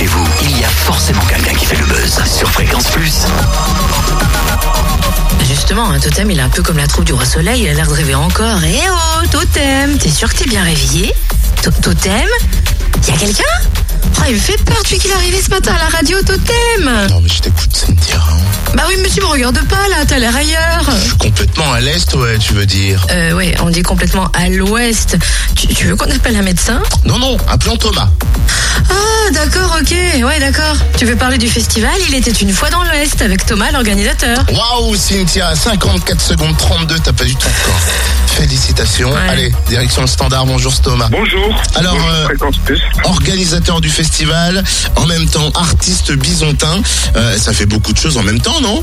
chez vous, il y a forcément quelqu'un qui fait le buzz sur Fréquence Plus. Justement, un totem, il est un peu comme la troupe du roi soleil, il a l'air de rêver encore. Eh oh, totem, t'es sûr que t'es bien réveillé? To- Totem? Y a quelqu'un? Oh, il me fait peur depuis qu'il est arrivé ce matin à la radio, totem Non mais je t'écoute Cynthia. hein. Bah oui, mais tu me regardes pas là, t'as l'air ailleurs Je suis complètement à l'est, ouais, tu veux dire. Euh, ouais, on dit complètement à l'ouest. Tu, tu veux qu'on appelle un médecin? Non, non, appelons Thomas. Ah, d'accord, ok, ouais, d'accord. Tu veux parler du festival? Il était une fois dans l'ouest avec Thomas, l'organisateur. Waouh, Cynthia, 54 secondes 32, t'as pas du tout encore. Félicitations. Ouais. Allez, direction le standard, bonjour Thomas. Bonjour. Alors, Bonjour, euh, Fréquence Plus. Organisateur du festival, en même temps artiste bisontin, Euh, ça fait beaucoup de choses en même temps, non?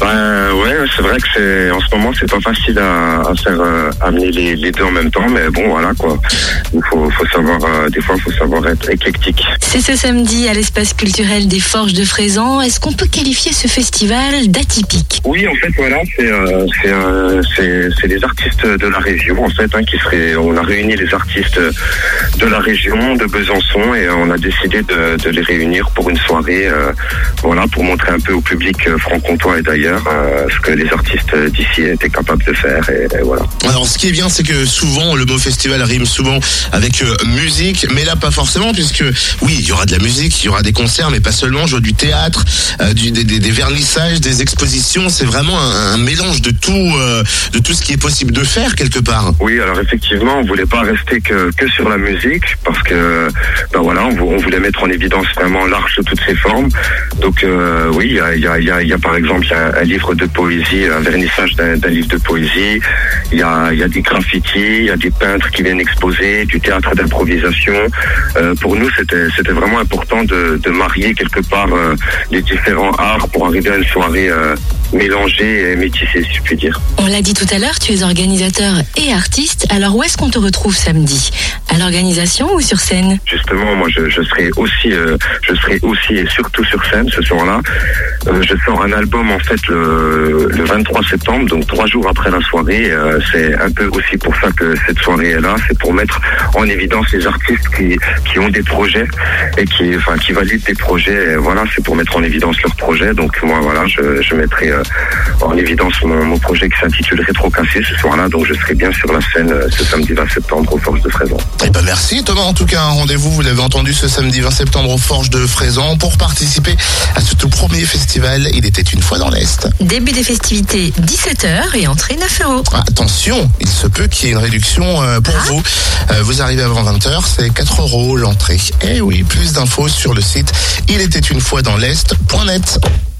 Ben, ouais, c'est vrai que c'est en ce moment c'est pas facile à, à faire euh, amener les, les deux en même temps, mais bon voilà quoi. Il faut, faut savoir euh, des fois il faut savoir être éclectique. C'est ce samedi à l'espace culturel des Forges de Frézan. Est-ce qu'on peut qualifier ce festival d'atypique? Oui, en fait voilà, c'est euh, c'est les artistes de la région en fait hein, qui seraient. On a réuni les artistes de la région de Besançon et on a décidé de, de les réunir pour une soirée, voilà, pour montrer un peu au public franc-comtois et d'ailleurs euh, ce que les artistes d'ici étaient capables de faire et, et voilà. Alors ce qui est bien, c'est que souvent le mot festival rime souvent avec euh, musique, mais là pas forcément, puisque oui, il y aura de la musique, il y aura des concerts, mais pas seulement, je vois du théâtre, euh, du, des, des- des vernissages, des expositions, c'est vraiment un, un mélange de tout, de tout ce qui est possible de faire quelque part. Oui, alors effectivement, on voulait pas rester que, que sur la musique parce que ben voilà, on, vou- on voulait mettre en évidence vraiment l'arche de toutes ses formes. Donc oui, il y a, il y, a, il y, a, il y a par exemple un livre de poésie, un vernissage d'un livre de poésie. Il y a, il y a des graffitis, il y a des peintres qui viennent exposer, du théâtre d'improvisation. Euh, pour nous, c'était c'était vraiment important de, de marier quelque part euh, les différents arts pour arriver à une soirée euh, mélangée et métissée, si je puis dire. On l'a dit tout à l'heure, tu es organisateur et artiste. Alors où est-ce qu'on te retrouve samedi? À l'organisation ou sur scène? Justement, moi, je, je serai aussi, je serai aussi et surtout sur scène ce soir-là. Je sors un album en fait le, le 23 septembre, donc trois jours après la soirée. Euh, c'est un peu aussi pour ça que cette soirée est là, c'est pour mettre en évidence les artistes qui, qui ont des projets et qui, enfin, qui valident des projets. Et voilà, c'est pour mettre en évidence leurs projets. Donc moi, voilà, je, mettrai euh, en évidence mon, projet qui s'intitule Rétro Cassé ce soir-là. Donc je serai bien sur la scène euh, ce samedi 20 septembre aux Forces de Frézon. Eh ben merci Thomas, en tout cas un rendez-vous, vous l'avez entendu ce samedi 20 septembre aux Forges de Frézan pour participer à ce tout premier festival. Il était une fois dans l'Est. Début des festivités 17h et entrée 9 euros. Attention, il se peut qu'il y ait une réduction euh, pour Ah. vous. Euh, vous arrivez avant 20h, c'est 4 euros l'entrée. Eh oui, plus d'infos sur le site il était une fois dans l'Est.net.